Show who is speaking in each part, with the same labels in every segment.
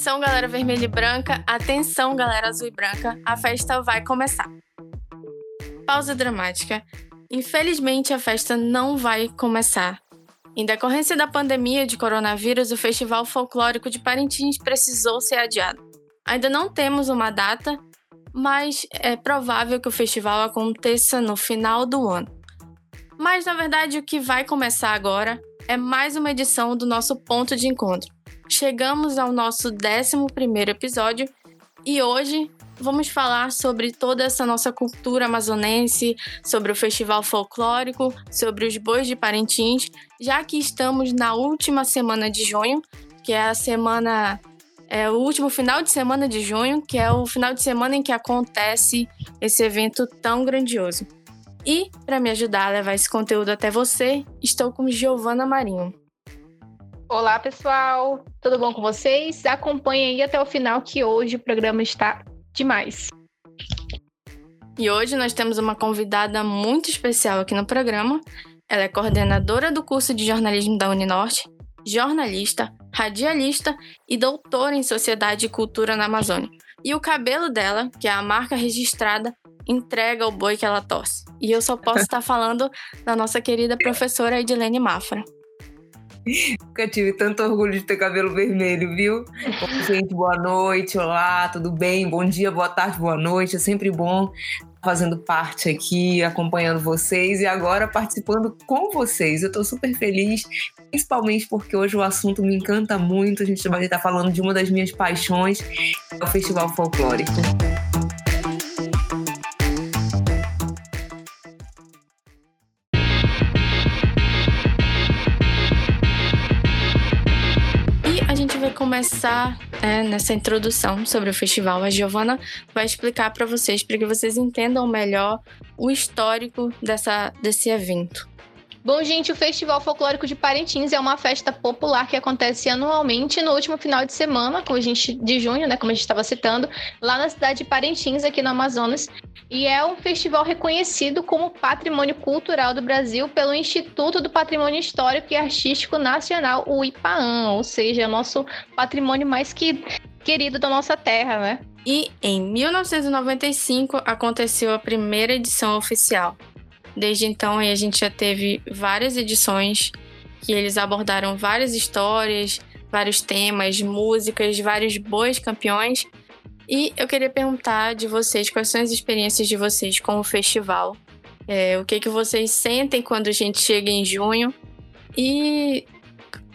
Speaker 1: Atenção, galera vermelha e branca. Atenção, galera azul e branca. A festa vai começar. Pausa dramática. Infelizmente, a festa não vai começar. Em decorrência da pandemia de coronavírus, o Festival Folclórico de Parintins precisou ser adiado. Ainda não temos uma data, mas é provável que o festival aconteça no final do ano. Mas na verdade, o que vai começar agora é mais uma edição do nosso ponto de encontro. Chegamos ao nosso 11 episódio e hoje vamos falar sobre toda essa nossa cultura amazonense, sobre o festival folclórico, sobre os bois de Parintins, já que estamos na última semana de junho, que é a semana é o último final de semana de junho, que é o final de semana em que acontece esse evento tão grandioso. E, para me ajudar a levar esse conteúdo até você, estou com Giovana Marinho.
Speaker 2: Olá, pessoal! Tudo bom com vocês? Acompanhem aí até o final que hoje o programa está demais.
Speaker 1: E hoje nós temos uma convidada muito especial aqui no programa. Ela é coordenadora do curso de jornalismo da Uninorte, jornalista, radialista e doutora em Sociedade e Cultura na Amazônia. E o cabelo dela, que é a marca registrada, entrega o boi que ela torce. E eu só posso estar falando da nossa querida professora Edilene Mafra.
Speaker 3: Nunca tive tanto orgulho de ter cabelo vermelho, viu? Bom, gente, boa noite, olá, tudo bem? Bom dia, boa tarde, boa noite. É sempre bom fazendo parte aqui, acompanhando vocês e agora participando com vocês. Eu estou super feliz, principalmente porque hoje o assunto me encanta muito. A gente vai estar falando de uma das minhas paixões, é o Festival Folclórico.
Speaker 1: Começar é, nessa introdução sobre o festival, a Giovana vai explicar para vocês, para que vocês entendam melhor o histórico dessa, desse evento.
Speaker 2: Bom, gente, o Festival Folclórico de Parintins é uma festa popular que acontece anualmente no último final de semana, como a gente, de junho, né, como a gente estava citando, lá na cidade de Parintins, aqui no Amazonas. E é um festival reconhecido como Patrimônio Cultural do Brasil pelo Instituto do Patrimônio Histórico e Artístico Nacional, o IPAAN, ou seja, o nosso patrimônio mais que querido da nossa terra, né?
Speaker 1: E em 1995 aconteceu a primeira edição oficial. Desde então, a gente já teve várias edições que eles abordaram várias histórias, vários temas, músicas, vários bois campeões. E eu queria perguntar de vocês quais são as experiências de vocês com o festival. É, o que, que vocês sentem quando a gente chega em junho? E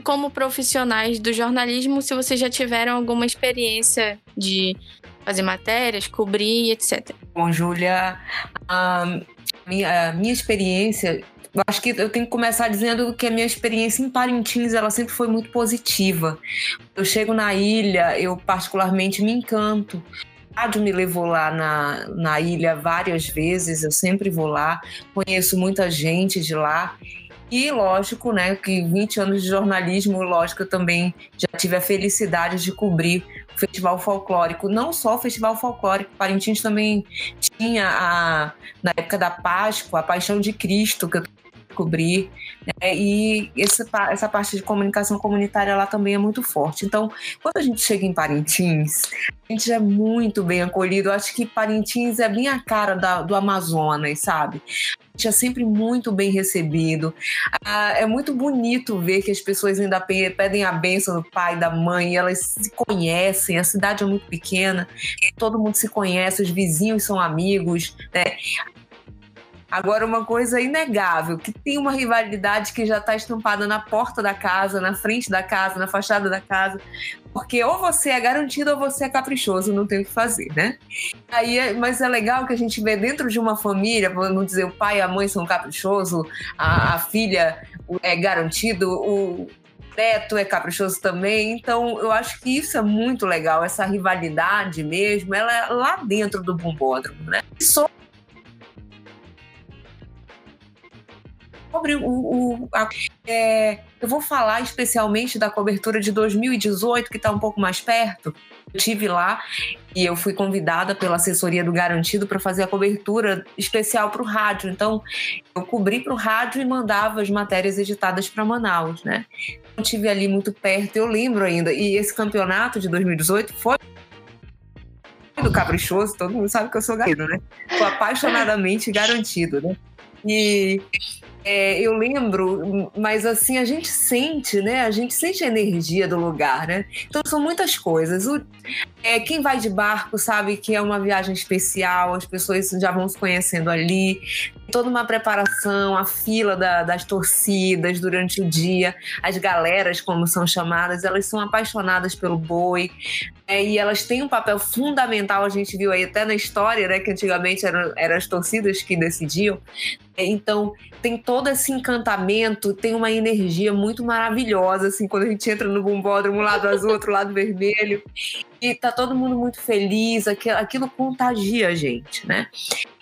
Speaker 1: como profissionais do jornalismo, se vocês já tiveram alguma experiência de fazer matérias, cobrir, etc.
Speaker 3: Bom, Júlia, um, minha, minha experiência eu acho que eu tenho que começar dizendo que a minha experiência em Parintins ela sempre foi muito positiva. Eu chego na ilha, eu particularmente me encanto. A rádio me levou lá na, na ilha várias vezes, eu sempre vou lá, conheço muita gente de lá e lógico, né, que 20 anos de jornalismo, lógico, eu também já tive a felicidade de cobrir o Festival Folclórico. Não só o Festival Folclórico, Parintins também tinha, a, na época da Páscoa, a Paixão de Cristo, que eu cobri. Né? E essa, essa parte de comunicação comunitária lá também é muito forte. Então, quando a gente chega em Parintins, a gente é muito bem acolhido. Eu acho que Parintins é bem a cara da, do Amazonas, sabe? É sempre muito bem recebido. Ah, é muito bonito ver que as pessoas ainda pedem a bênção do pai, da mãe, elas se conhecem. A cidade é muito pequena, todo mundo se conhece, os vizinhos são amigos. Né? Agora, uma coisa inegável, que tem uma rivalidade que já está estampada na porta da casa, na frente da casa, na fachada da casa, porque ou você é garantido ou você é caprichoso, não tem o que fazer, né? Aí, mas é legal que a gente vê dentro de uma família, vamos dizer, o pai e a mãe são caprichosos, a, a filha é garantido, o neto é caprichoso também, então eu acho que isso é muito legal, essa rivalidade mesmo, ela é lá dentro do bombódromo, né? E só sobre o. o a, é, eu vou falar especialmente da cobertura de 2018, que está um pouco mais perto. Eu tive lá e eu fui convidada pela assessoria do Garantido para fazer a cobertura especial para o rádio. Então, eu cobri para o rádio e mandava as matérias editadas para Manaus, né? Eu tive ali muito perto, eu lembro ainda. E esse campeonato de 2018 foi do caprichoso, todo mundo sabe que eu sou garantido, né? Foi apaixonadamente garantido, né? E é, eu lembro, mas assim, a gente sente, né? A gente sente a energia do lugar, né? Então são muitas coisas. O, é, quem vai de barco sabe que é uma viagem especial, as pessoas já vão se conhecendo ali, toda uma preparação, a fila da, das torcidas durante o dia, as galeras, como são chamadas, elas são apaixonadas pelo boi. É, e elas têm um papel fundamental, a gente viu aí até na história, né, que antigamente eram, eram as torcidas que decidiam. É, então, tem todo esse encantamento, tem uma energia muito maravilhosa, assim, quando a gente entra no bombódromo, um lado azul, outro lado vermelho, e tá todo mundo muito feliz, aquilo, aquilo contagia a gente, né?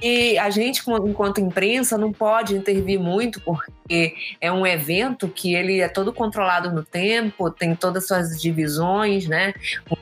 Speaker 3: E a gente, enquanto imprensa, não pode intervir muito, porque é um evento que ele é todo controlado no tempo, tem todas as suas divisões, né?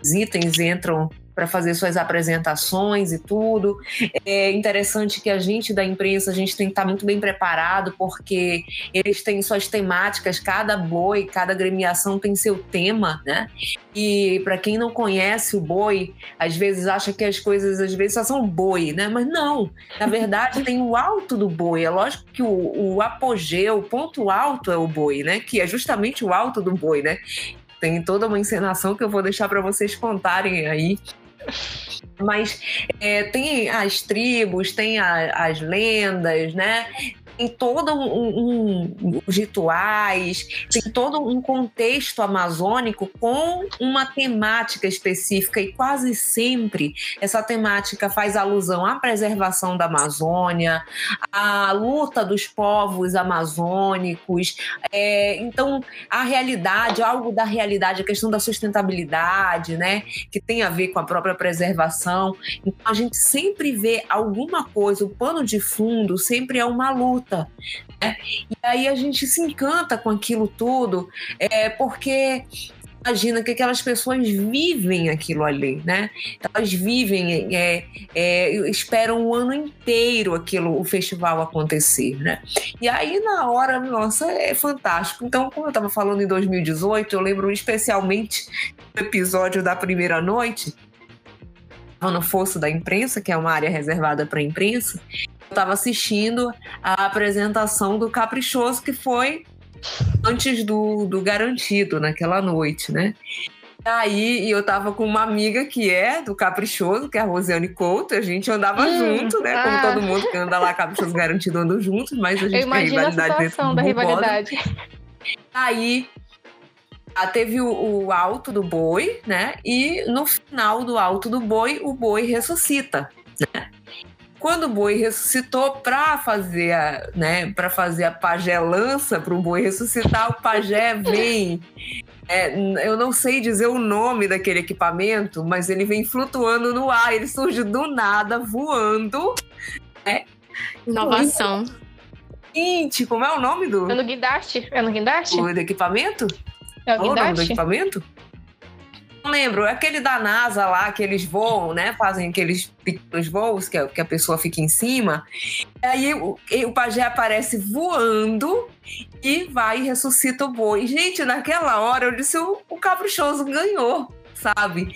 Speaker 3: Os itens entram para fazer suas apresentações e tudo. É interessante que a gente da imprensa, a gente tem que estar muito bem preparado, porque eles têm suas temáticas, cada boi, cada gremiação tem seu tema, né? E para quem não conhece o boi, às vezes acha que as coisas às vezes só são boi, né? Mas não, na verdade tem o alto do boi. É lógico que o, o apogeu, o ponto alto é o boi, né? Que é justamente o alto do boi, né? Tem toda uma encenação que eu vou deixar para vocês contarem aí mas é, tem as tribos, tem a, as lendas, né? Tem todo um, um, rituais, tem todo um contexto amazônico com uma temática específica e quase sempre essa temática faz alusão à preservação da Amazônia, à luta dos povos amazônicos. É, então, a realidade, algo da realidade, a questão da sustentabilidade, né, que tem a ver com a própria preservação. Então, a gente sempre vê alguma coisa, o pano de fundo sempre é uma luta Né? E aí a gente se encanta com aquilo tudo, é, porque imagina que aquelas pessoas vivem aquilo ali, né? Elas vivem, é, é, esperam o ano inteiro aquilo, o festival acontecer, né? E aí na hora, nossa, é fantástico. Então, como eu estava falando em 2018, eu lembro especialmente do episódio da primeira noite, no fosso da imprensa, que é uma área reservada para a imprensa, estava assistindo a apresentação do Caprichoso, que foi antes do, do Garantido, naquela noite, né? Aí eu tava com uma amiga que é do Caprichoso, que é a Rosiane Couto, a gente andava hum, junto, né? Ah. Como todo mundo que anda lá Caprichoso Garantido andam juntos, mas a gente eu
Speaker 2: tem rivalidade a situação da rivalidade.
Speaker 3: Aí ah, teve o, o, alto do boi, né? E no final do alto do boi, o boi ressuscita, né? Quando o boi ressuscitou para fazer a, né, para fazer a pagelança para o boi ressuscitar, o pajé vem é, eu não sei dizer o nome daquele equipamento, mas ele vem flutuando no ar, ele surge do nada, voando. Né?
Speaker 1: Inovação.
Speaker 3: Gente, como é o nome do.
Speaker 2: É no guindaste? É no guindaste?
Speaker 3: O do equipamento?
Speaker 2: É o,
Speaker 3: o
Speaker 2: nome
Speaker 3: do equipamento? Lembro, é aquele da NASA lá, que eles voam, né? Fazem aqueles pequenos voos que a, que a pessoa fica em cima. E aí o, o pajé aparece voando e vai e ressuscita o boi. Gente, naquela hora eu disse: o, o caprichoso ganhou, sabe?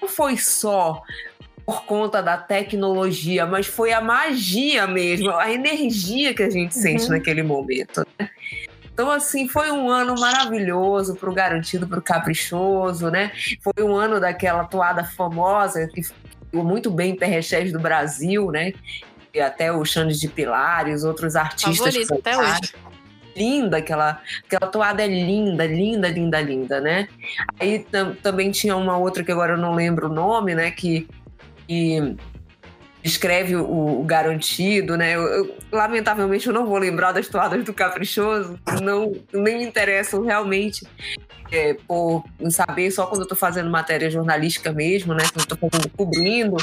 Speaker 3: Não foi só por conta da tecnologia, mas foi a magia mesmo, a energia que a gente sente uhum. naquele momento. Né? Então, assim, foi um ano maravilhoso para o Garantido, para o Caprichoso, né? Foi um ano daquela toada famosa que ficou muito bem em Perrechés do Brasil, né? E até o Xande de Pilar e os outros artistas.
Speaker 1: Favorito até hoje
Speaker 3: linda aquela aquela toada é linda linda linda linda né aí tam, também tinha uma outra que agora eu não lembro o nome né que, que descreve o, o garantido, né? Eu, eu, lamentavelmente eu não vou lembrar das toadas do Caprichoso, não nem me interessam realmente é, por saber só quando eu tô fazendo matéria jornalística mesmo, né? Quando eu tô fazendo, cobrindo.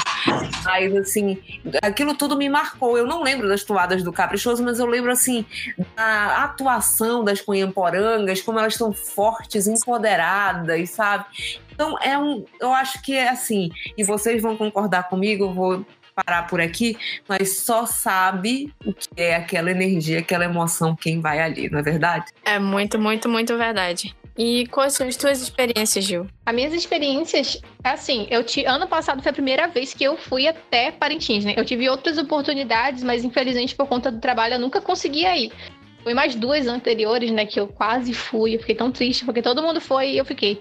Speaker 3: Mas, assim, aquilo tudo me marcou. Eu não lembro das toadas do Caprichoso, mas eu lembro, assim, da atuação das Cunhamporangas, como elas estão fortes, empoderadas, sabe? Então, é um. Eu acho que é assim, e vocês vão concordar comigo, eu vou parar por aqui, mas só sabe o que é aquela energia, aquela emoção quem vai ali, não é verdade?
Speaker 1: É muito, muito, muito verdade. E quais são as tuas experiências, Gil?
Speaker 2: As minhas experiências, assim, eu te, ano passado foi a primeira vez que eu fui até Parintins, né? Eu tive outras oportunidades, mas infelizmente por conta do trabalho eu nunca conseguia ir. Foi mais duas anteriores, né, que eu quase fui. Eu fiquei tão triste porque todo mundo foi e eu fiquei.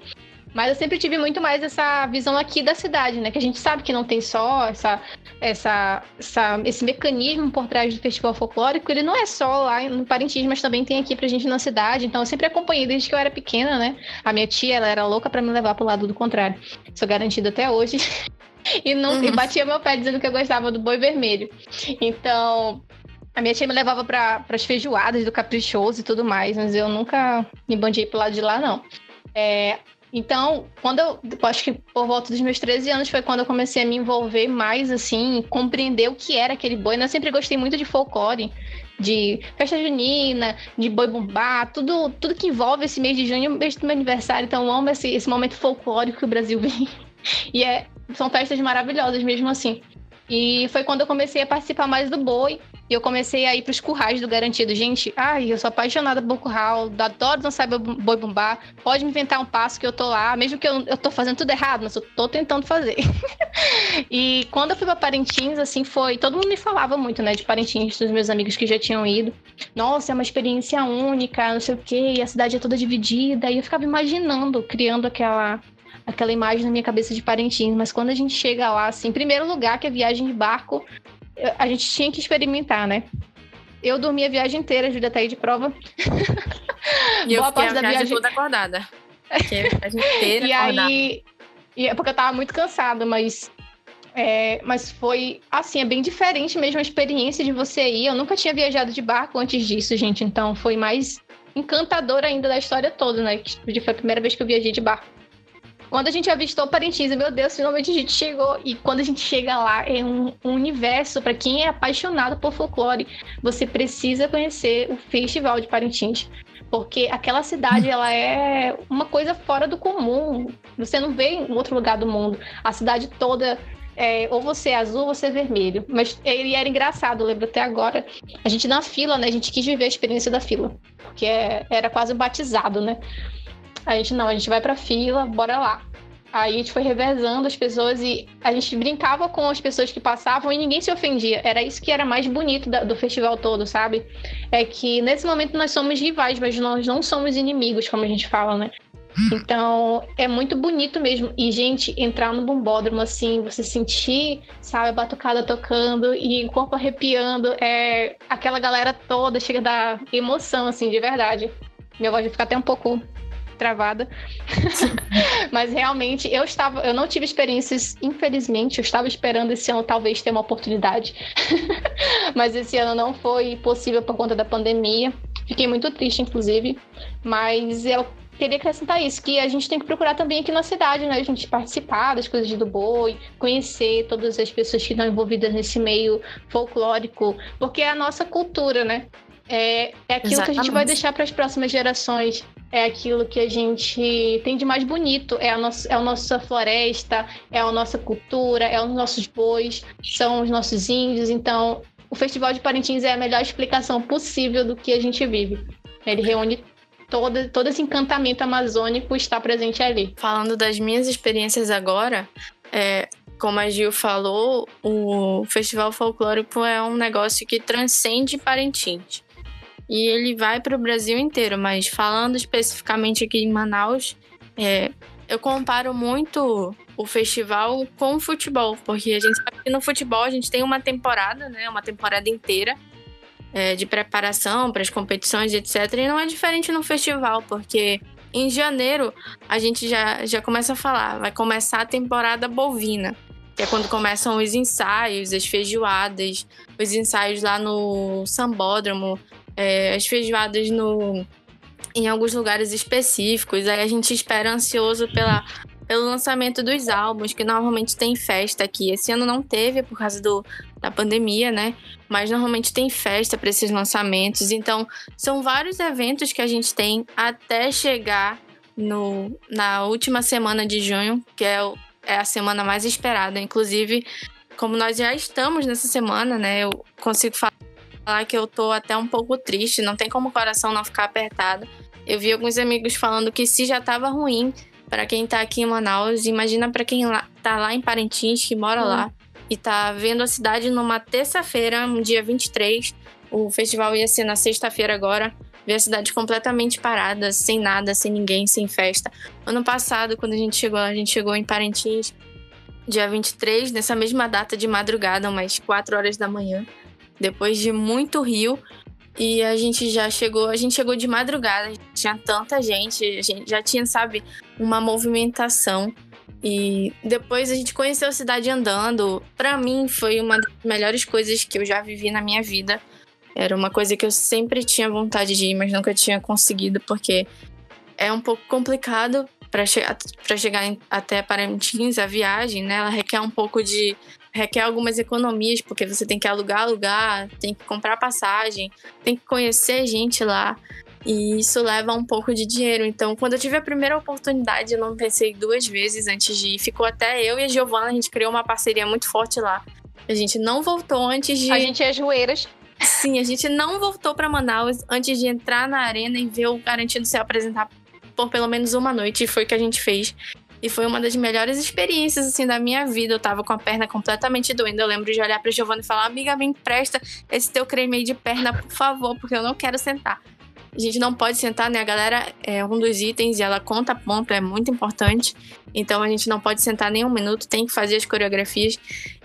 Speaker 2: Mas eu sempre tive muito mais essa visão aqui da cidade, né? Que a gente sabe que não tem só essa, essa, essa, esse mecanismo por trás do festival folclórico. Ele não é só lá no Parintins, mas também tem aqui pra gente na cidade. Então eu sempre acompanhei desde que eu era pequena, né? A minha tia, ela era louca para me levar pro lado do contrário. Sou garantida até hoje. e, não, uhum. e batia meu pé dizendo que eu gostava do boi vermelho. Então, a minha tia me levava para as feijoadas do Caprichoso e tudo mais, mas eu nunca me bandiei pro lado de lá, não. É, então, quando eu, acho que por volta dos meus 13 anos foi quando eu comecei a me envolver mais, assim, compreender o que era aquele boi. Eu sempre gostei muito de folclore, de festa junina, de boi bumbá, tudo, tudo que envolve esse mês de junho, mês do meu aniversário. Então, eu amo esse, esse momento folclórico que o Brasil vem. E é, são festas maravilhosas mesmo assim. E foi quando eu comecei a participar mais do boi. E eu comecei a ir pros currais do Garantido. Gente, ai, eu sou apaixonada por curral, adoro dançar boi bumbá. Pode me inventar um passo que eu tô lá, mesmo que eu, eu tô fazendo tudo errado, mas eu tô tentando fazer. e quando eu fui pra Parintins, assim, foi. Todo mundo me falava muito, né, de Parintins, dos meus amigos que já tinham ido. Nossa, é uma experiência única, não sei o quê, e a cidade é toda dividida. E eu ficava imaginando, criando aquela aquela imagem na minha cabeça de Parintins, mas quando a gente chega lá, assim, em primeiro lugar, que é viagem de barco, a gente tinha que experimentar, né? Eu dormi a viagem inteira, a Júlia tá aí de prova.
Speaker 1: E eu Boa parte da viagem toda acordada. a viagem inteira
Speaker 2: e acordada. aí, e é porque eu tava muito cansada, mas é, mas foi assim, é bem diferente mesmo a experiência de você ir. Eu nunca tinha viajado de barco antes disso, gente. Então foi mais encantador ainda da história toda, né? Foi a primeira vez que eu viajei de barco. Quando a gente avistou Parintins, meu Deus, finalmente a gente chegou. E quando a gente chega lá, é um, um universo. Para quem é apaixonado por folclore, você precisa conhecer o Festival de Parintins. Porque aquela cidade, ela é uma coisa fora do comum. Você não vê em outro lugar do mundo. A cidade toda é, ou você é azul ou você é vermelho. Mas ele era engraçado, eu lembro até agora. A gente na fila, né? A gente quis viver a experiência da fila. Porque é, era quase um batizado, né? A gente não, a gente vai pra fila, bora lá. Aí a gente foi revezando as pessoas e a gente brincava com as pessoas que passavam e ninguém se ofendia. Era isso que era mais bonito do festival todo, sabe? É que nesse momento nós somos rivais, mas nós não somos inimigos, como a gente fala, né? Então, é muito bonito mesmo. E, gente, entrar no bombódromo, assim, você sentir, sabe, a batucada tocando e o corpo arrepiando, é aquela galera toda chega da emoção, assim, de verdade. Minha voz vai ficar até um pouco travada. Mas realmente eu estava, eu não tive experiências, infelizmente, eu estava esperando esse ano talvez ter uma oportunidade. Mas esse ano não foi possível por conta da pandemia. Fiquei muito triste, inclusive. Mas eu queria acrescentar isso, que a gente tem que procurar também aqui na cidade, né? A gente participar das coisas do boi, conhecer todas as pessoas que estão envolvidas nesse meio folclórico, porque é a nossa cultura, né? É, é aquilo Exatamente. que a gente vai deixar para as próximas gerações é aquilo que a gente tem de mais bonito, é a, nossa, é a nossa floresta, é a nossa cultura, é os nossos bois, são os nossos índios. Então, o Festival de Parintins é a melhor explicação possível do que a gente vive. Ele reúne todo, todo esse encantamento amazônico está presente ali.
Speaker 1: Falando das minhas experiências agora, é, como a Gil falou, o Festival Folclórico é um negócio que transcende Parintins e ele vai para o Brasil inteiro. Mas falando especificamente aqui em Manaus, é, eu comparo muito o festival com o futebol, porque a gente sabe que no futebol a gente tem uma temporada, né, uma temporada inteira é, de preparação para as competições, etc. E não é diferente no festival, porque em janeiro a gente já, já começa a falar, vai começar a temporada bovina que é quando começam os ensaios, as feijoadas, os ensaios lá no Sambódromo, é, as feijoadas no, em alguns lugares específicos. Aí a gente espera ansioso pela, pelo lançamento dos álbuns, que normalmente tem festa aqui. Esse ano não teve por causa do, da pandemia, né? Mas normalmente tem festa para esses lançamentos. Então, são vários eventos que a gente tem até chegar no, na última semana de junho, que é, é a semana mais esperada. Inclusive, como nós já estamos nessa semana, né? Eu consigo falar que eu tô até um pouco triste, não tem como o coração não ficar apertado. Eu vi alguns amigos falando que se já estava ruim para quem tá aqui em Manaus, imagina para quem lá, tá lá em Parintins, que mora hum. lá e tá vendo a cidade numa terça-feira, um dia 23. O festival ia ser na sexta-feira agora. Ver a cidade completamente parada, sem nada, sem ninguém, sem festa. Ano passado, quando a gente chegou, a gente chegou em Parintins, dia 23, nessa mesma data de madrugada, umas 4 horas da manhã, depois de muito rio. E a gente já chegou, a gente chegou de madrugada, tinha tanta gente, a gente já tinha, sabe, uma movimentação. E depois a gente conheceu a cidade andando. Para mim foi uma das melhores coisas que eu já vivi na minha vida. Era uma coisa que eu sempre tinha vontade de ir, mas nunca tinha conseguido porque é um pouco complicado para che chegar até Parintins a viagem, né? Ela requer um pouco de requer algumas economias, porque você tem que alugar lugar, tem que comprar passagem, tem que conhecer gente lá. E isso leva um pouco de dinheiro. Então, quando eu tive a primeira oportunidade, eu não pensei duas vezes antes de ir. Ficou até eu e a Giovana, a gente criou uma parceria muito forte lá. A gente não voltou antes de.
Speaker 2: A gente é joeiras.
Speaker 1: Sim, a gente não voltou para Manaus antes de entrar na arena e ver o Garantido se apresentar por pelo menos uma noite. E foi o que a gente fez. E foi uma das melhores experiências, assim, da minha vida. Eu tava com a perna completamente doendo. Eu lembro de olhar pra Giovanna e falar: Amiga, me empresta esse teu creme aí de perna, por favor, porque eu não quero sentar. A gente não pode sentar, né? A galera é um dos itens e ela conta ponto, é muito importante. Então a gente não pode sentar nem um minuto, tem que fazer as coreografias.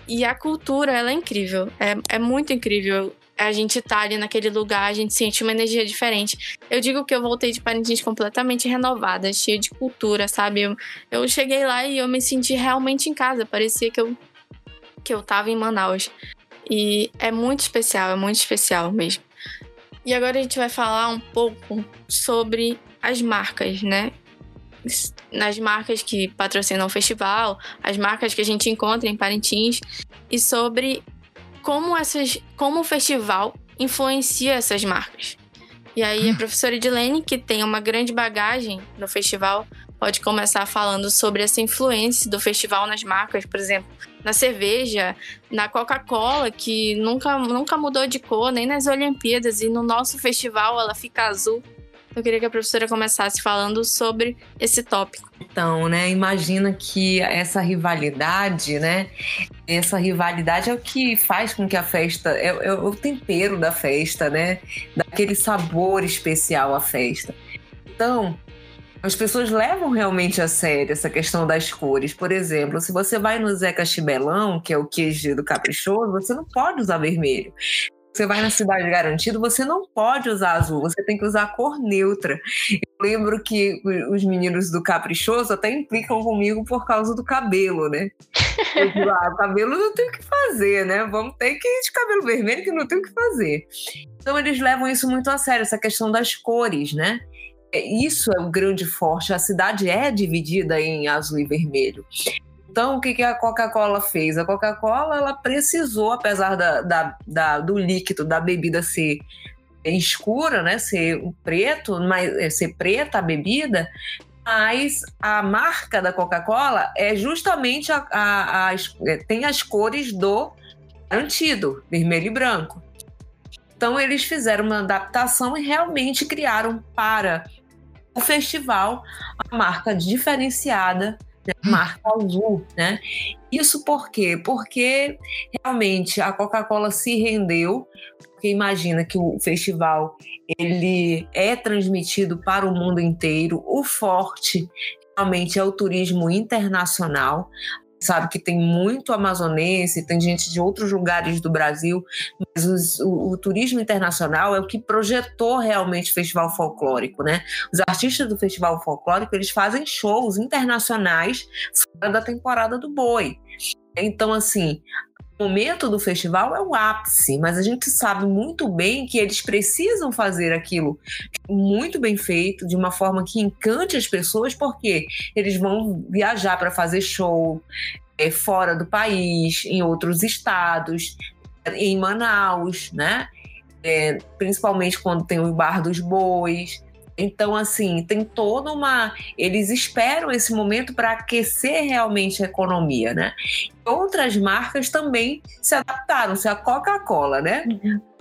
Speaker 1: E a cultura, ela é incrível. É, é muito incrível a gente tá ali naquele lugar, a gente sente uma energia diferente. Eu digo que eu voltei de Parintins completamente renovada, cheia de cultura, sabe? Eu, eu cheguei lá e eu me senti realmente em casa, parecia que eu, que eu tava em Manaus. E é muito especial, é muito especial mesmo. E agora a gente vai falar um pouco sobre as marcas, né? Nas marcas que patrocinam o festival, as marcas que a gente encontra em Parintins e sobre como, essas, como o festival influencia essas marcas. E aí a professora Edilene, que tem uma grande bagagem no festival, pode começar falando sobre essa influência do festival nas marcas, por exemplo, na cerveja, na Coca-Cola, que nunca, nunca mudou de cor, nem nas Olimpíadas, e no nosso festival ela fica azul. Eu queria que a professora começasse falando sobre esse tópico.
Speaker 3: Então, né, imagina que essa rivalidade, né, essa rivalidade é o que faz com que a festa, é, é o tempero da festa, né, daquele sabor especial à festa. Então, as pessoas levam realmente a sério essa questão das cores. Por exemplo, se você vai no Zeca Chibelão, que é o queijo do caprichoso, você não pode usar vermelho você vai na cidade garantido, você não pode usar azul, você tem que usar a cor neutra. Eu lembro que os meninos do Caprichoso até implicam comigo por causa do cabelo, né? Eu digo, ah, cabelo não tem o que fazer, né? Vamos ter que ir de cabelo vermelho que não tem o que fazer. Então eles levam isso muito a sério, essa questão das cores, né? É, isso é o grande forte. A cidade é dividida em azul e vermelho. Então, o que, que a Coca-Cola fez? A Coca-Cola ela precisou, apesar da, da, da, do líquido da bebida ser escura, né, ser preto, mas é, ser preta a bebida, mas a marca da Coca-Cola é justamente a, a, a, é, tem as cores do garantido, vermelho e branco. Então eles fizeram uma adaptação e realmente criaram para o festival a marca diferenciada né, marca azul, né? Isso por quê? Porque realmente a Coca-Cola se rendeu, porque imagina que o festival ele é transmitido para o mundo inteiro. O forte realmente é o turismo internacional sabe que tem muito amazonense, tem gente de outros lugares do Brasil, mas o, o, turismo internacional é o que projetou realmente o festival folclórico, né? Os artistas do festival folclórico, eles fazem shows internacionais fora da temporada do boi. Então, assim, o momento do festival é o ápice, mas a gente sabe muito bem que eles precisam fazer aquilo muito bem feito, de uma forma que encante as pessoas, porque eles vão viajar para fazer show é, fora do país, em outros estados, em Manaus, né? É, principalmente quando tem o Bar dos Bois. Então, assim, tem toda uma. Eles esperam esse momento para aquecer realmente a economia, né? Outras marcas também se adaptaram, se a Coca-Cola, né?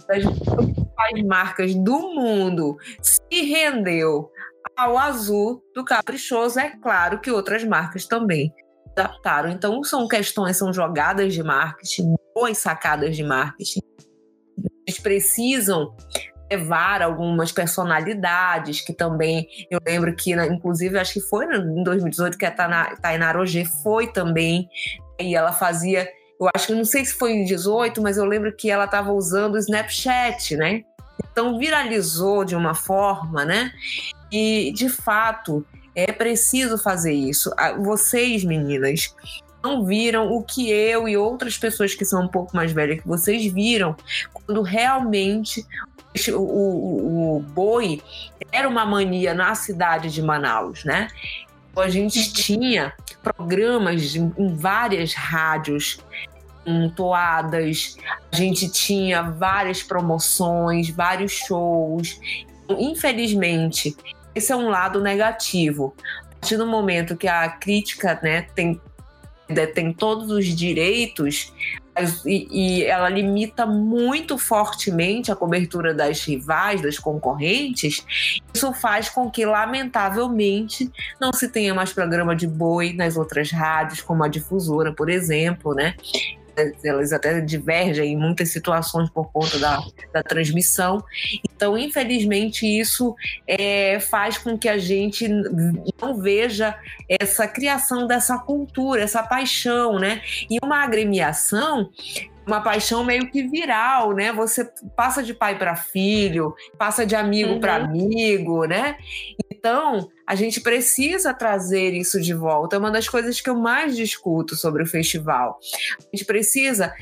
Speaker 3: As principais marcas do mundo se rendeu ao azul do caprichoso, é claro que outras marcas também adaptaram. Então, são questões, são jogadas de marketing, boas sacadas de marketing. Eles precisam levar algumas personalidades que também eu lembro que inclusive acho que foi em 2018 que a Tainá Roger foi também e ela fazia eu acho que não sei se foi em 18 mas eu lembro que ela estava usando o Snapchat né? Então viralizou de uma forma né? E de fato é preciso fazer isso. Vocês meninas não viram o que eu e outras pessoas que são um pouco mais velhas que vocês viram quando realmente o, o, o boi era uma mania na cidade de Manaus, né? Então, a gente uhum. tinha programas em várias rádios toadas, a gente tinha várias promoções, vários shows. Infelizmente, esse é um lado negativo. A partir do momento que a crítica né, tem, tem todos os direitos, e, e, ela limita muito fortemente a cobertura das rivais, das concorrentes, isso faz com que, lamentavelmente, não se tenha mais programa de boi nas outras rádios, como a difusora, por exemplo, né? elas até divergem em muitas situações por conta da, da transmissão. Então, infelizmente, isso é, faz com que a gente não veja essa criação dessa cultura, essa paixão, né? E uma agremiação uma paixão meio que viral, né? Você passa de pai para filho, passa de amigo uhum. para amigo, né? Então, a gente precisa trazer isso de volta. É uma das coisas que eu mais discuto sobre o festival. A gente precisa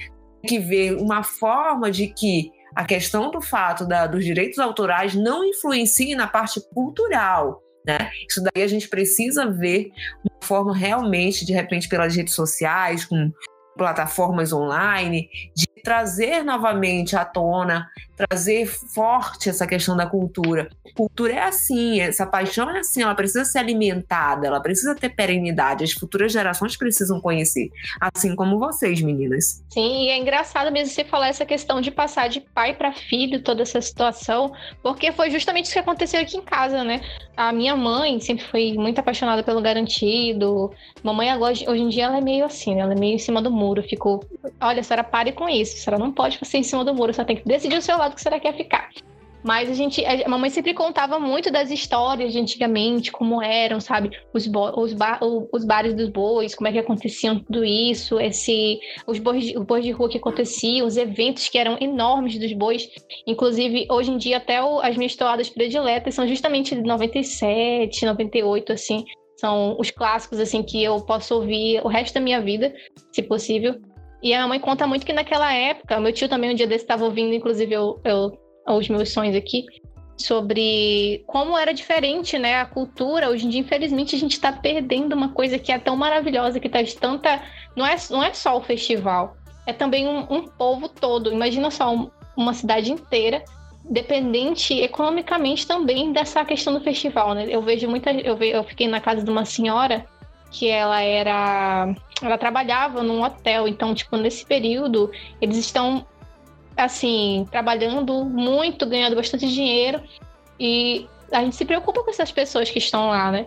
Speaker 3: que ver uma forma de que a questão do fato da, dos direitos autorais não influencie na parte cultural. Né? Isso daí a gente precisa ver uma forma realmente, de repente, pelas redes sociais, com plataformas online, de trazer novamente à tona, trazer forte essa questão da cultura. Cultura é assim, essa paixão é assim, ela precisa ser alimentada, ela precisa ter perenidade, as futuras gerações precisam conhecer, assim como vocês, meninas.
Speaker 2: Sim, e é engraçado mesmo você falar essa questão de passar de pai para filho toda essa situação, porque foi justamente isso que aconteceu aqui em casa, né? A minha mãe sempre foi muito apaixonada pelo garantido. Mamãe agora, hoje em dia ela é meio assim, né? ela é meio em cima do muro, ficou, olha, senhora pare com isso isso. A senhora não pode ficar em cima do muro, você tem que decidir o seu lado que senhora quer ficar. Mas a gente, a mamãe sempre contava muito das histórias de antigamente, como eram, sabe, os, os, bar, os bares dos bois, como é que aconteciam tudo isso, esse, os bois, os bois de rua que aconteciam, os eventos que eram enormes dos bois. Inclusive, hoje em dia, até o, as minhas toadas prediletas são justamente de 97, 98, assim. São os clássicos, assim, que eu posso ouvir o resto da minha vida, se possível. E a mãe conta muito que naquela época, meu tio também um dia desse estava ouvindo, inclusive eu, eu, os meus sonhos aqui, sobre como era diferente, né, a cultura. Hoje em dia, infelizmente, a gente está perdendo uma coisa que é tão maravilhosa, que traz tanta. Não é, não é só o festival, é também um, um povo todo. Imagina só um, uma cidade inteira dependente economicamente também dessa questão do festival, né? Eu vejo muita, eu, ve, eu fiquei na casa de uma senhora que ela era. Ela trabalhava num hotel, então, tipo, nesse período, eles estão, assim, trabalhando muito, ganhando bastante dinheiro, e a gente se preocupa com essas pessoas que estão lá, né?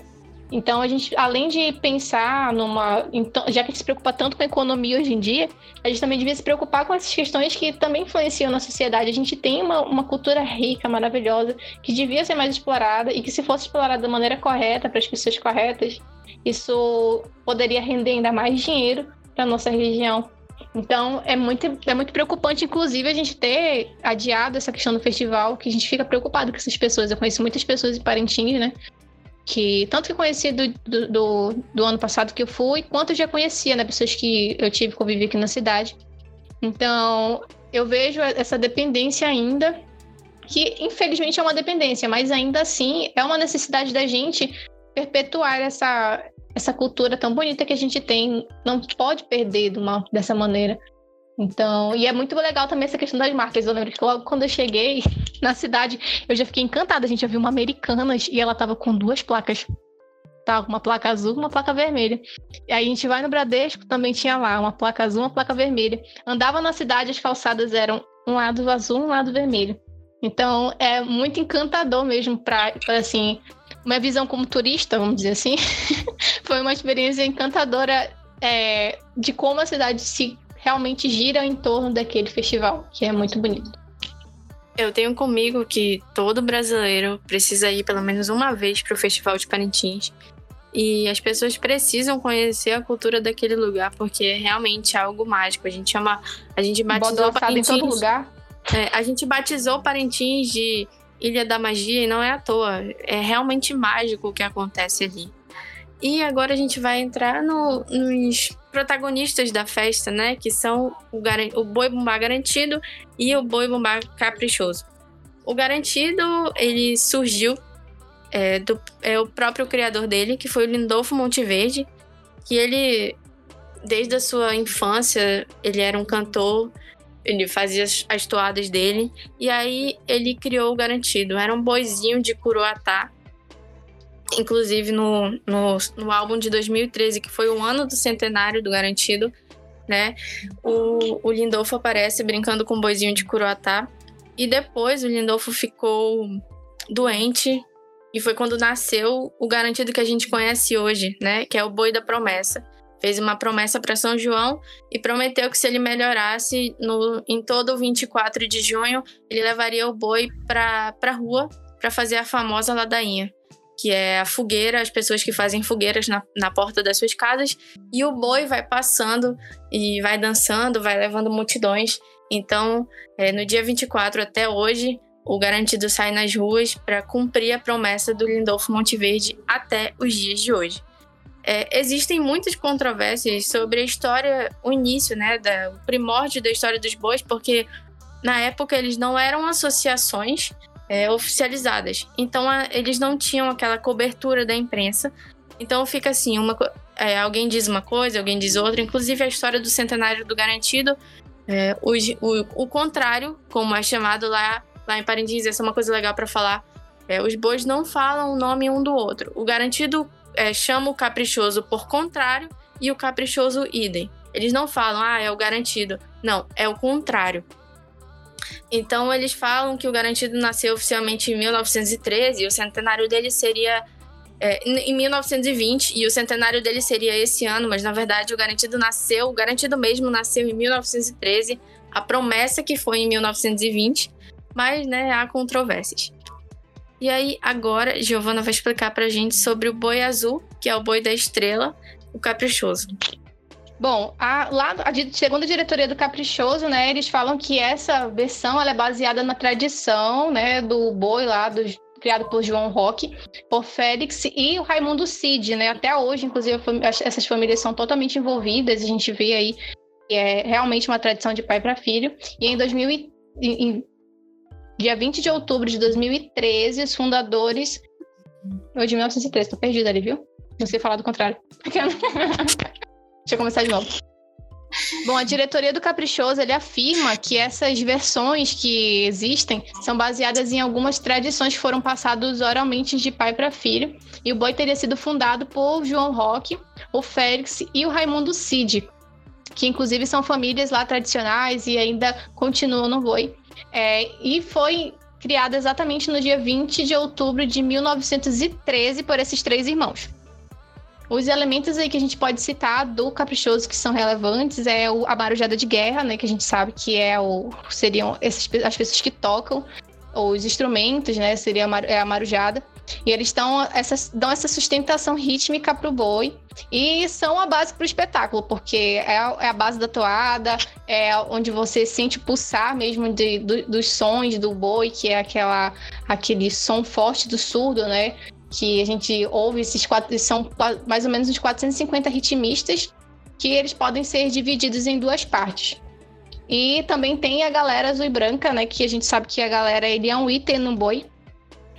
Speaker 2: Então, a gente, além de pensar numa. Então, já que a gente se preocupa tanto com a economia hoje em dia, a gente também devia se preocupar com essas questões que também influenciam na sociedade. A gente tem uma, uma cultura rica, maravilhosa, que devia ser mais explorada e que, se fosse explorada da maneira correta, para as pessoas corretas, isso poderia render ainda mais dinheiro para nossa região. Então é muito, é muito preocupante, inclusive, a gente ter adiado essa questão do festival, que a gente fica preocupado com essas pessoas. Eu conheço muitas pessoas em Parintins, né? Que tanto que conheci do, do, do, ano passado que eu fui, quanto já conhecia, né? Pessoas que eu tive convivi aqui na cidade. Então, eu vejo essa dependência ainda, que infelizmente é uma dependência, mas ainda assim é uma necessidade da gente perpetuar essa, essa cultura tão bonita que a gente tem, não pode perder de uma, dessa maneira. Então, e é muito legal também essa questão das marcas. Eu lembro que logo quando eu cheguei na cidade, eu já fiquei encantada. A gente já viu uma Americanas e ela tava com duas placas. Tá, uma placa azul uma placa vermelha. E aí a gente vai no Bradesco, também tinha lá uma placa azul, uma placa vermelha. Andava na cidade, as calçadas eram um lado azul, um lado vermelho. Então é muito encantador mesmo para assim, uma visão como turista, vamos dizer assim. Foi uma experiência encantadora é, de como a cidade se realmente gira em torno daquele festival, que é muito bonito.
Speaker 1: Eu tenho comigo que todo brasileiro precisa ir pelo menos uma vez para o Festival de Parintins. E as pessoas precisam conhecer a cultura daquele lugar, porque é realmente algo mágico. A gente chama. A gente batizou Parintins.
Speaker 2: em todo lugar.
Speaker 1: É, a gente batizou Parintins de Ilha da Magia e não é à toa. É realmente mágico o que acontece ali. E agora a gente vai entrar no, nos protagonistas da festa, né? Que são o, o boi bumbá garantido e o boi bumbá caprichoso. O garantido, ele surgiu é, do, é o próprio criador dele, que foi o Lindolfo Monteverde, que ele, desde a sua infância, ele era um cantor, ele fazia as, as toadas dele, e aí ele criou o Garantido. Era um boizinho de Curuatá, inclusive no, no, no, álbum de 2013, que foi o ano do centenário do Garantido, né? O, o Lindolfo aparece brincando com o boizinho de Curuatá. E depois o Lindolfo ficou doente. E foi quando nasceu o Garantido que a gente conhece hoje, né? Que é o boi da promessa. Fez uma promessa para São João e prometeu que se ele melhorasse no, em todo o 24 de junho, ele levaria o boi para a rua para fazer a famosa ladainha que é a fogueira, as pessoas que fazem fogueiras na, na porta das suas casas, e o boi vai passando e vai dançando, vai levando multidões. Então, é, no dia 24 até hoje, o garantido sai nas ruas para cumprir a promessa do Lindolfo Monteverde até os dias de hoje. É, existem muitas controvérsias sobre a história, o início, né, da, o primórdio da história dos bois, porque na época eles não eram associações, é, oficializadas. Então a, eles não tinham aquela cobertura da imprensa. Então fica assim, uma, é, alguém diz uma coisa, alguém diz outra. Inclusive a história do centenário do garantido, é, o, o, contrário, como é chamado lá, lá em Parintins, essa é uma coisa legal para falar. É, os bois não falam o nome um do outro. O garantido é, chama o caprichoso por contrário e o caprichoso idem. Eles não falam, ah, é o garantido. Não, é o contrário. Então eles falam que o Garantido nasceu oficialmente em 1913 e o centenário dele seria é, em 1920 e o centenário dele seria esse ano, mas na verdade o Garantido nasceu, o Garantido mesmo nasceu em 1913, a promessa que foi em 1920, mas né, há controvérsias. E aí agora Giovana vai explicar pra gente sobre o boi azul, que é o boi da estrela, o caprichoso.
Speaker 2: Bom, a, lá, a, segundo a diretoria do Caprichoso, né, eles falam que essa versão é baseada na tradição, né, do boi lá, do, criado por João Roque, por Félix e o Raimundo Cid, né, até hoje, inclusive, essas famílias são totalmente envolvidas, a gente vê aí que é realmente uma tradição de pai para filho, e em 2000 em, dia 20 de outubro de 2013, os fundadores, ou de 1913, tô perdida ali, viu? Não sei falar do contrário. Deixa eu começar de novo. Bom, a diretoria do Caprichoso ele afirma que essas versões que existem são baseadas em algumas tradições que foram passadas oralmente de pai para filho. E o boi teria sido fundado por João Roque, o Félix e o Raimundo Cid, que inclusive são famílias lá tradicionais e ainda continuam no boi. É, e foi criada exatamente no dia 20 de outubro de 1913 por esses três irmãos. Os elementos aí que a gente pode citar do caprichoso que são relevantes é o, a marujada de guerra, né? Que a gente sabe que é o seriam essas, as pessoas que tocam os instrumentos, né? Seria a, é a marujada. E eles dão essa, dão essa sustentação rítmica para o boi e são a base para o espetáculo, porque é a, é a, base da toada, é onde você sente pulsar mesmo de, do, dos sons do boi, que é aquela, aquele som forte do surdo, né? Que a gente ouve esses quatro, são mais ou menos uns 450 ritmistas, que eles podem ser divididos em duas partes. E também tem a galera azul e branca, né? Que a gente sabe que a galera ele é um item no boi,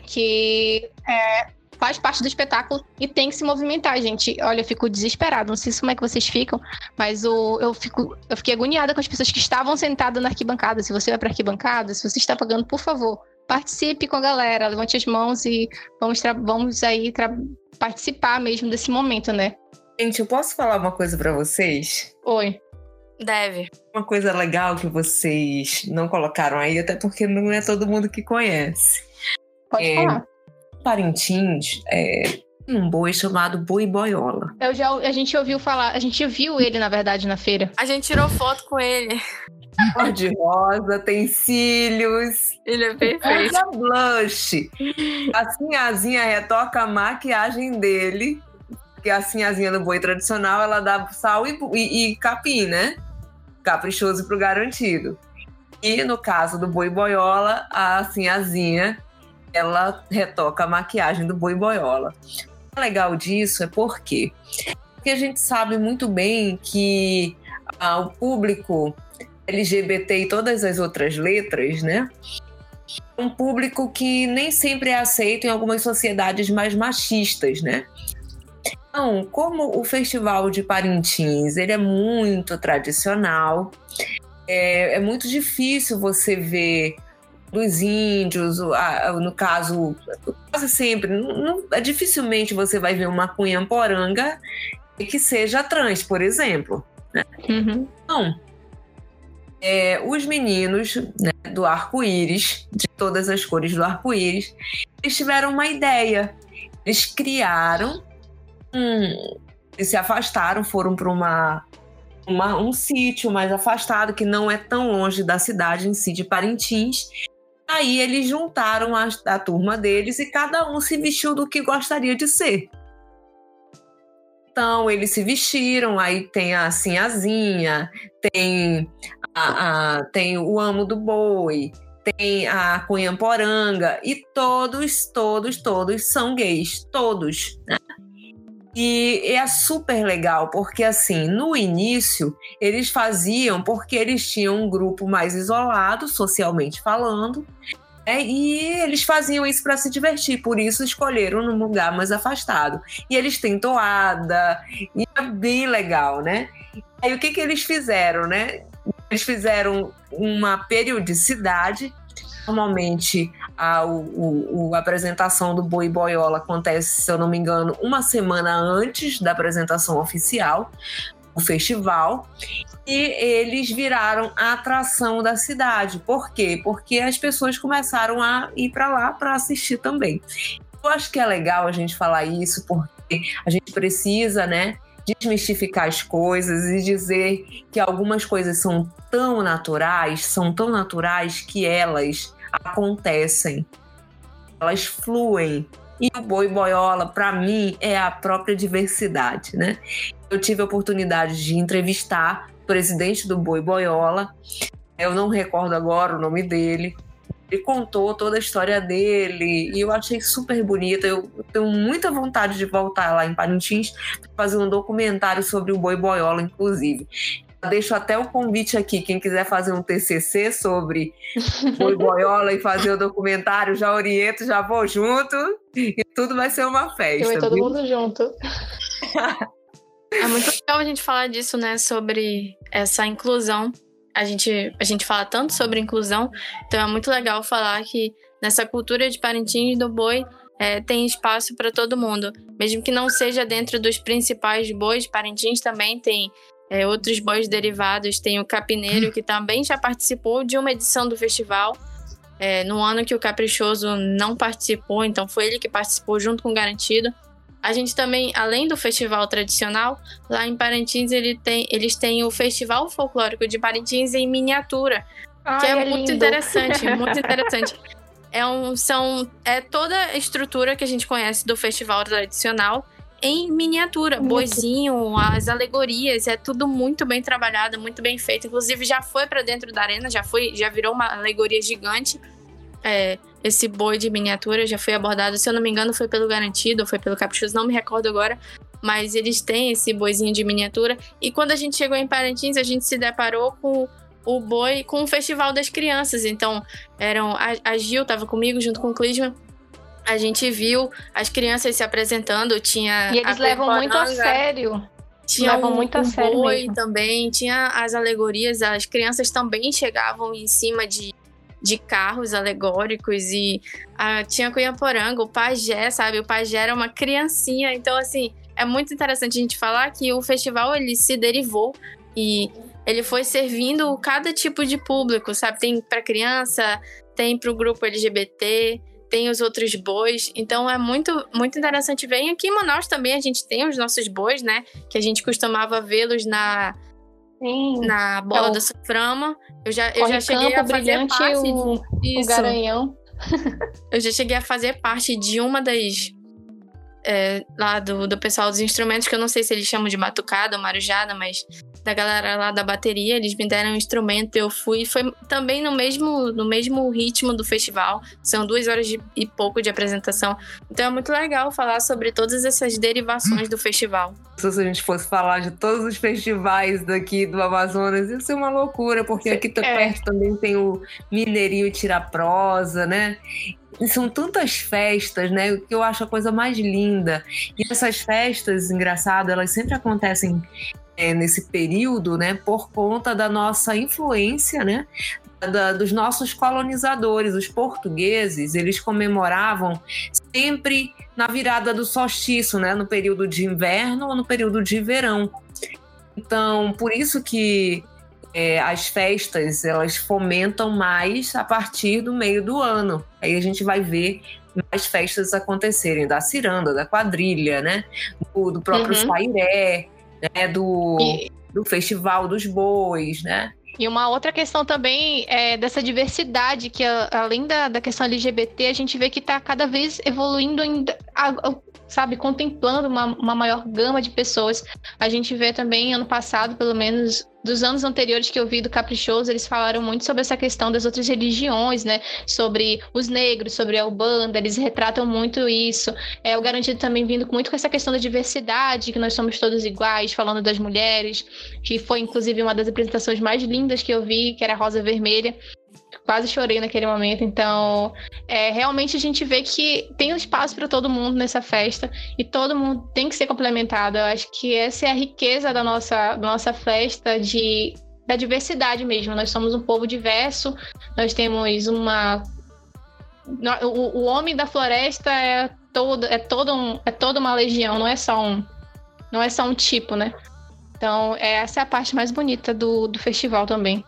Speaker 2: que é, faz parte do espetáculo e tem que se movimentar, gente. Olha, eu fico desesperada. Não sei como é que vocês ficam, mas o, eu, fico, eu fiquei agoniada com as pessoas que estavam sentadas na arquibancada. Se você vai para arquibancada, se você está pagando, por favor, participe com a galera, levante as mãos e vamos, vamos aí participar mesmo desse momento, né?
Speaker 3: Gente, eu posso falar uma coisa para vocês?
Speaker 2: Oi.
Speaker 1: Deve.
Speaker 3: Uma coisa legal que vocês não colocaram aí, até porque não é todo mundo que conhece.
Speaker 2: Pode é, falar.
Speaker 3: Parintins é um boi chamado boi boiola.
Speaker 2: Eu já, a gente ouviu falar, a gente viu ele, na verdade, na feira.
Speaker 1: A gente tirou foto com ele.
Speaker 3: Cor de rosa, tem cílios.
Speaker 1: Ele é perfeito.
Speaker 3: Usa blush. A Sinhazinha retoca a maquiagem dele. Porque a Sinhazinha do boi tradicional, ela dá sal e, e, e capim, né? Caprichoso pro garantido. E no caso do boi boiola, a Sinhazinha, ela retoca a maquiagem do boi boiola. O legal disso é porque, porque a gente sabe muito bem que ah, o público LGBT e todas as outras letras, né? um público que nem sempre é aceito em algumas sociedades mais machistas, né? Então, como o Festival de Parintins ele é muito tradicional, é, é muito difícil você ver dos índios, no caso, quase sempre, não, é dificilmente você vai ver uma cunha poranga que seja trans, por exemplo. Né?
Speaker 2: Uhum.
Speaker 3: Então, é, os meninos né, do arco-íris, de todas as cores do arco-íris, eles tiveram uma ideia. Eles criaram, um, eles se afastaram, foram para uma, uma, um sítio mais afastado, que não é tão longe da cidade em si de Parintins. Aí eles juntaram a, a turma deles e cada um se vestiu do que gostaria de ser. Então, eles se vestiram, aí tem a Sinhazinha, tem a, a, tem o amo do boi, tem a Cunhamporanga, e todos, todos, todos são gays, todos, né? E é super legal, porque assim, no início, eles faziam porque eles tinham um grupo mais isolado, socialmente falando, né? e eles faziam isso para se divertir, por isso escolheram num lugar mais afastado. E eles têm toada, e é bem legal, né? Aí o que, que eles fizeram, né? Eles fizeram uma periodicidade. Normalmente a, o, o, a apresentação do Boi Boiola acontece, se eu não me engano, uma semana antes da apresentação oficial, o festival. E eles viraram a atração da cidade. Por quê? Porque as pessoas começaram a ir para lá para assistir também. Eu acho que é legal a gente falar isso, porque a gente precisa, né? desmistificar as coisas e dizer que algumas coisas são tão naturais, são tão naturais que elas acontecem, elas fluem. E o boi boiola, para mim, é a própria diversidade, né? Eu tive a oportunidade de entrevistar o presidente do boi boiola, eu não recordo agora o nome dele, ele contou toda a história dele e eu achei super bonita. Eu tenho muita vontade de voltar lá em Parintins para fazer um documentário sobre o boi boiola, inclusive. Deixo até o convite aqui, quem quiser fazer um TCC sobre boi boiola e fazer o documentário, já oriento, já vou junto e tudo vai ser uma festa.
Speaker 2: Eu e todo viu? mundo junto.
Speaker 1: É muito legal a gente falar disso, né? Sobre essa inclusão a gente, a gente fala tanto sobre inclusão, então é muito legal falar que nessa cultura de Parintins do boi é, tem espaço para todo mundo, mesmo que não seja dentro dos principais bois. Parintins também tem é, outros bois derivados, tem o Capineiro, que também já participou de uma edição do festival. É, no ano que o Caprichoso não participou, então foi ele que participou junto com o Garantido. A gente também, além do festival tradicional, lá em Parintins ele tem, eles têm o Festival Folclórico de Parintins em miniatura, Ai, que é, é muito interessante, muito interessante. É, um, são, é toda a estrutura que a gente conhece do festival tradicional em miniatura, boizinho, as alegorias, é tudo muito bem trabalhado, muito bem feito. Inclusive já foi para dentro da arena, já foi, já virou uma alegoria gigante é, esse boi de miniatura, já foi abordado, se eu não me engano, foi pelo Garantido, foi pelo Caprichoso, não me recordo agora, mas eles têm esse boizinho de miniatura. E quando a gente chegou em Parintins, a gente se deparou com o boi, com o Festival das Crianças. Então, eram a, a Gil estava comigo junto com o Clisman. A gente viu as crianças se apresentando, tinha.
Speaker 2: E eles levam muito a sério.
Speaker 1: Tinha levam um, muito a um sério boi mesmo. também, tinha as alegorias, as crianças também chegavam em cima de de carros alegóricos e ah, tinha Cunhaporanga, o pajé, sabe? O pajé era uma criancinha, então assim, é muito interessante a gente falar que o festival ele se derivou e ele foi servindo cada tipo de público, sabe? Tem para criança, tem para o grupo LGBT, tem os outros bois. Então é muito muito interessante ver. E aqui em Manaus também a gente tem os nossos bois, né? Que a gente costumava vê-los na Sim. na bola é o... da Suframa. Eu já, eu já cheguei a fazer parte
Speaker 2: o, o Garanhão.
Speaker 1: eu já cheguei a fazer parte de uma das é, lá do, do pessoal dos instrumentos, que eu não sei se eles chamam de batucada ou marujada, mas da galera lá da bateria, eles me deram um instrumento, eu fui, foi também no mesmo, no mesmo ritmo do festival, são duas horas de, e pouco de apresentação, então é muito legal falar sobre todas essas derivações do festival.
Speaker 3: Se a gente fosse falar de todos os festivais daqui do Amazonas, ia ser uma loucura, porque aqui é. perto também tem o Mineirinho Tiraprosa, né? E são tantas festas, né? Que eu acho a coisa mais linda. E essas festas, engraçado, elas sempre acontecem é, nesse período, né, por conta da nossa influência, né, da, dos nossos colonizadores, os portugueses, eles comemoravam sempre na virada do solstício, né, no período de inverno ou no período de verão. Então, por isso que é, as festas elas fomentam mais a partir do meio do ano. Aí a gente vai ver mais festas acontecerem da ciranda, da quadrilha, né, do, do próprio uhum. sairé, né, do, e... do Festival dos Bois, né?
Speaker 2: E uma outra questão também é dessa diversidade, que além da, da questão LGBT, a gente vê que está cada vez evoluindo, em, sabe, contemplando uma, uma maior gama de pessoas. A gente vê também, ano passado, pelo menos, dos anos anteriores que eu vi do Caprichoso, eles falaram muito sobre essa questão das outras religiões, né? Sobre os negros, sobre a Ubanda, eles retratam muito isso. É o Garantido também vindo muito com essa questão da diversidade, que nós somos todos iguais, falando das mulheres, que foi inclusive uma das apresentações mais lindas que eu vi, que era Rosa Vermelha quase chorei naquele momento. Então, é, realmente a gente vê que tem um espaço para todo mundo nessa festa e todo mundo tem que ser complementado. Eu acho que essa é a riqueza da nossa, da nossa festa de da diversidade mesmo. Nós somos um povo diverso. Nós temos uma o, o homem da floresta é todo é todo um, é toda uma legião, não é só um não é só um tipo, né? Então, essa é a parte mais bonita do, do festival também.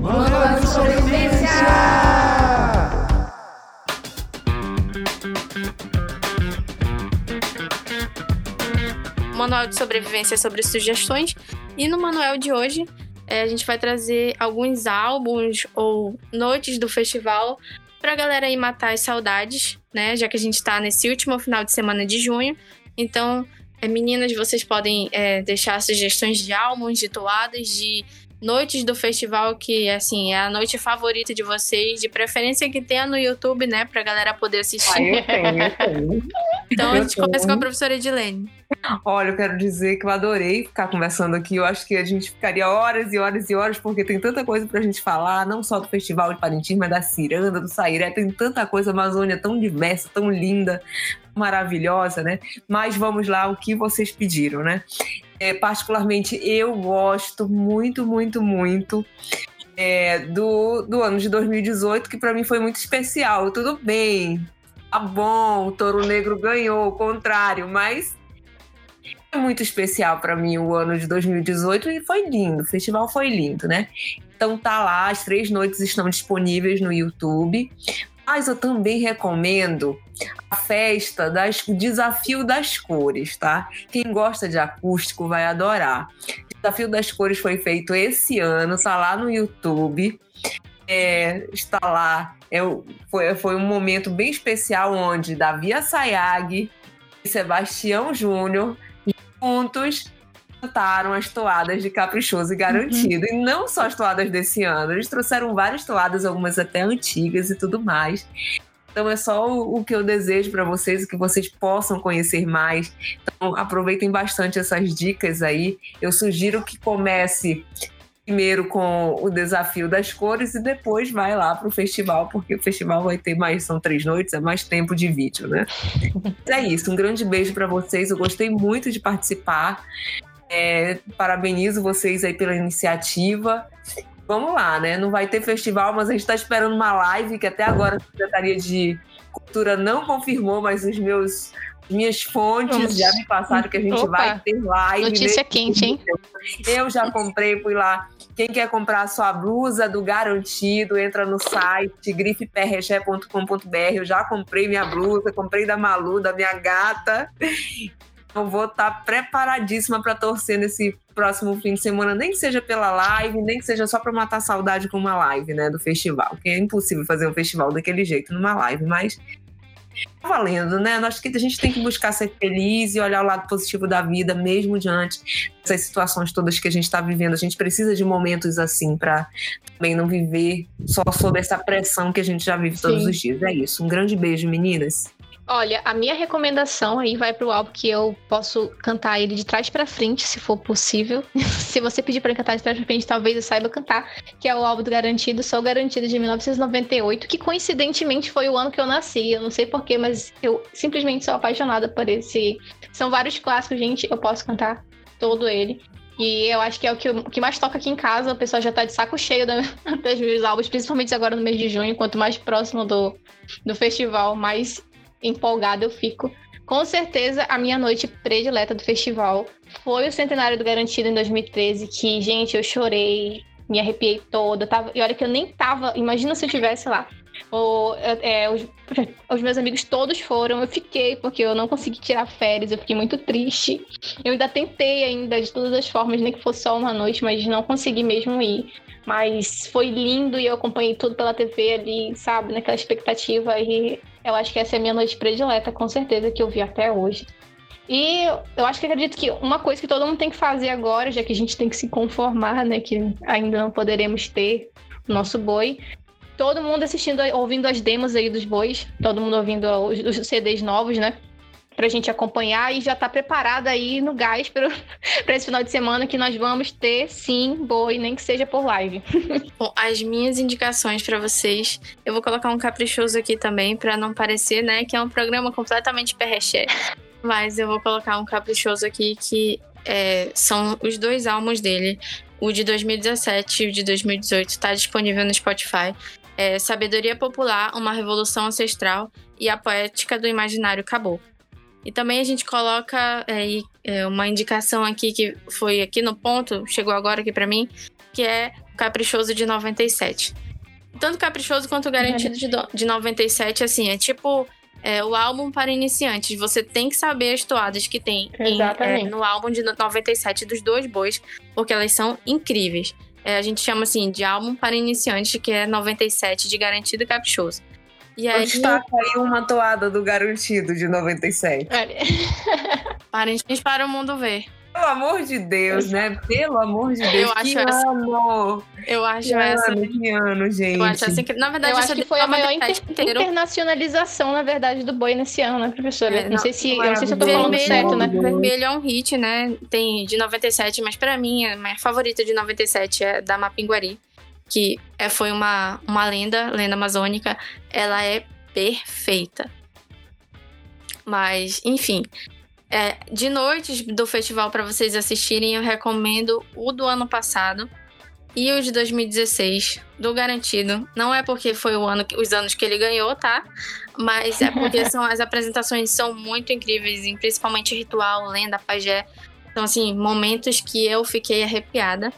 Speaker 1: Manual de sobrevivência! Manual de sobrevivência sobre sugestões. E no manual de hoje, é, a gente vai trazer alguns álbuns ou noites do festival pra galera aí matar as saudades, né? Já que a gente tá nesse último final de semana de junho. Então, é, meninas, vocês podem é, deixar sugestões de álbuns, de toadas, de noites do festival que, assim, é a noite favorita de vocês, de preferência que tenha no YouTube, né, pra galera poder assistir. Ah,
Speaker 3: eu tenho, eu tenho.
Speaker 1: então, a gente começa com a professora Edilene.
Speaker 3: Olha, eu quero dizer que eu adorei ficar conversando aqui. Eu acho que a gente ficaria horas e horas e horas, porque tem tanta coisa pra gente falar, não só do Festival de Parintins, mas da Ciranda, do Sairé. Tem tanta coisa, a Amazônia tão diversa, tão linda, maravilhosa, né? Mas vamos lá, o que vocês pediram, né? É, particularmente, eu gosto muito, muito, muito é, do, do ano de 2018, que para mim foi muito especial. Tudo bem, tá bom, o Touro Negro ganhou, o contrário, mas foi muito especial para mim o ano de 2018 e foi lindo, o festival foi lindo, né? Então tá lá, as três noites estão disponíveis no YouTube. Mas eu também recomendo a festa das o Desafio das Cores, tá? Quem gosta de acústico vai adorar. O Desafio das Cores foi feito esse ano, tá lá no YouTube. É, está lá. É, foi, foi um momento bem especial onde Davi Sayag e Sebastião Júnior juntos cantaram as toadas de Caprichoso e Garantido. Uhum. E não só as toadas desse ano, eles trouxeram várias toadas, algumas até antigas e tudo mais. Então é só o, que eu desejo para vocês, que vocês possam conhecer mais. Então aproveitem bastante essas dicas aí. Eu sugiro que comece primeiro com o desafio das cores e depois vai lá para o festival, porque o festival vai ter mais, são três noites, é mais tempo de vídeo, né? é isso, um grande beijo para vocês, eu gostei muito de participar, é, parabenizo vocês aí pela iniciativa. Vamos lá, né? Não vai ter festival, mas a gente está esperando uma live que até agora a Secretaria de Cultura não confirmou, mas os meus minhas fontes Vamos. já me passaram que a gente Opa. vai ter live.
Speaker 2: Notícia quente, hein?
Speaker 3: Eu já comprei, fui lá. Quem quer comprar a sua blusa do Garantido, entra no site grifeprreché.com.br. Eu já comprei minha blusa, comprei da Malu, da minha gata. Então vou estar tá preparadíssima para torcer nesse próximo fim de semana, nem que seja pela live, nem que seja só para matar saudade com uma live, né, do festival. Porque é impossível fazer um festival daquele jeito numa live, mas Tá valendo, né? Acho que a gente tem que buscar ser feliz e olhar o lado positivo da vida, mesmo diante dessas situações todas que a gente está vivendo. A gente precisa de momentos assim para também não viver só sob essa pressão que a gente já vive todos Sim. os dias. É isso. Um grande beijo, meninas.
Speaker 2: Olha, a minha recomendação aí vai pro álbum que eu posso cantar ele de trás para frente, se for possível. se você pedir para cantar de trás para frente, talvez eu saiba cantar, que é o álbum do Garantido, Sou Garantido de 1998, que coincidentemente foi o ano que eu nasci. Eu não sei porquê, mas eu simplesmente sou apaixonada por esse. São vários clássicos, gente, eu posso cantar todo ele. E eu acho que é o que, que mais toca aqui em casa. O pessoal já tá de saco cheio da, dos meus álbuns, principalmente agora no mês de junho. Quanto mais próximo do, do festival, mais empolgada eu fico. Com certeza, a minha noite predileta do festival foi o Centenário do Garantido em 2013, que, gente, eu chorei, me arrepiei toda. Tava... E olha que eu nem tava. Imagina se eu estivesse lá. É, os, os, meus amigos todos foram, eu fiquei, porque eu não consegui tirar férias, eu fiquei muito triste. Eu ainda tentei ainda, de todas as formas, nem que fosse só uma noite, mas não consegui mesmo ir. Mas foi lindo e eu acompanhei tudo pela TV ali, sabe, naquela expectativa. E eu acho que essa é a minha noite predileta, com certeza, que eu vi até hoje. E eu acho que acredito que uma coisa que todo mundo tem que fazer agora, já que a gente tem que se conformar, né, que ainda não poderemos ter o nosso boi, todo mundo assistindo, ouvindo as demos aí dos bois, todo mundo ouvindo os, os CDs novos, né? Pra gente acompanhar e já tá preparado aí no gás para esse final de semana que nós vamos ter, sim, boi, nem que seja por live.
Speaker 1: Bom, as minhas indicações para vocês, eu vou colocar um caprichoso aqui também, para não parecer, né, que é um programa completamente perreché. Mas eu vou colocar um caprichoso aqui que é, são os dois álbuns dele. O de 2017 e o de 2018 está disponível no Spotify é, Sabedoria Popular, Uma Revolução Ancestral e A Poética do Imaginário Caboclo. E também a gente coloca é, é, uma indicação aqui que foi aqui no ponto, chegou agora aqui para mim, que é Caprichoso de 97. Tanto Caprichoso quanto Garantido de, de 97, assim, é tipo é, o álbum para iniciantes. Você tem que saber as toadas que tem em, é, no álbum de 97 dos dois bois, porque elas são incríveis. É, a gente chama assim de álbum para iniciante, que é 97 de Garantido Caprichoso.
Speaker 3: E aí... Destaca aí uma toada do Garantido de 97.
Speaker 1: Parentes para o mundo ver.
Speaker 3: Pelo amor de Deus, né? Pelo amor de Deus. Eu acho que essa... ano!
Speaker 1: Eu acho que essa.
Speaker 3: Ano, que ano, gente. Eu acho
Speaker 2: assim que, na verdade, eu acho que foi a maior inter internacionalização, na verdade, do boi nesse ano, né, professora? É, não, não, sei se, eu não sei se eu tô falando certo, né?
Speaker 1: Vermelho é um hit, né? Tem de 97, mas pra mim, a minha favorita de 97 é da Mapinguari, que é, foi uma, uma lenda, lenda amazônica. Ela é perfeita. Mas, enfim, é, de noites do festival para vocês assistirem, eu recomendo o do ano passado, E o de 2016 do Garantido, não é porque foi o ano, os anos que ele ganhou, tá? Mas é porque são, as apresentações são muito incríveis, principalmente Ritual, Lenda, Pajé. Então, assim, momentos que eu fiquei arrepiada.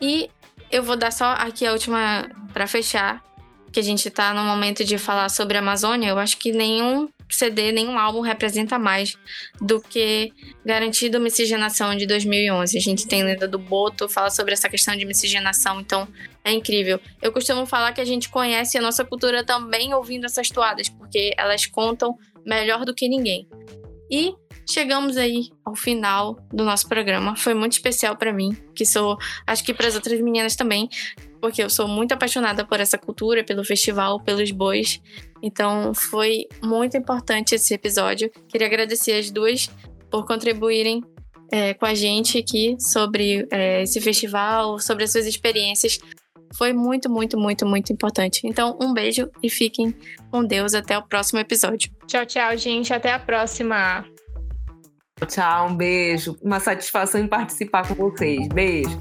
Speaker 1: E eu vou dar só aqui a última para fechar, que a gente tá no momento de falar sobre a Amazônia. Eu acho que nenhum CD, nenhum álbum representa mais do que Garantida Miscigenação de 2011. A gente tem lenda do Boto, fala sobre essa questão de miscigenação, então é incrível. Eu costumo falar que a gente conhece a nossa cultura também ouvindo essas toadas, porque elas contam melhor do que ninguém. E chegamos aí ao final do nosso programa. Foi muito especial para mim, que sou, acho que para as outras meninas também, porque eu sou muito apaixonada por essa cultura, pelo festival, pelos bois. Então foi muito importante esse episódio. Queria agradecer as duas por contribuírem é, com a gente aqui sobre é, esse festival, sobre as suas experiências. Foi muito, muito, muito, muito importante. Então, um beijo e fiquem com Deus até o próximo episódio.
Speaker 2: Tchau, tchau, gente. Até a próxima.
Speaker 3: Tchau, um beijo. Uma satisfação em participar com vocês. Beijo.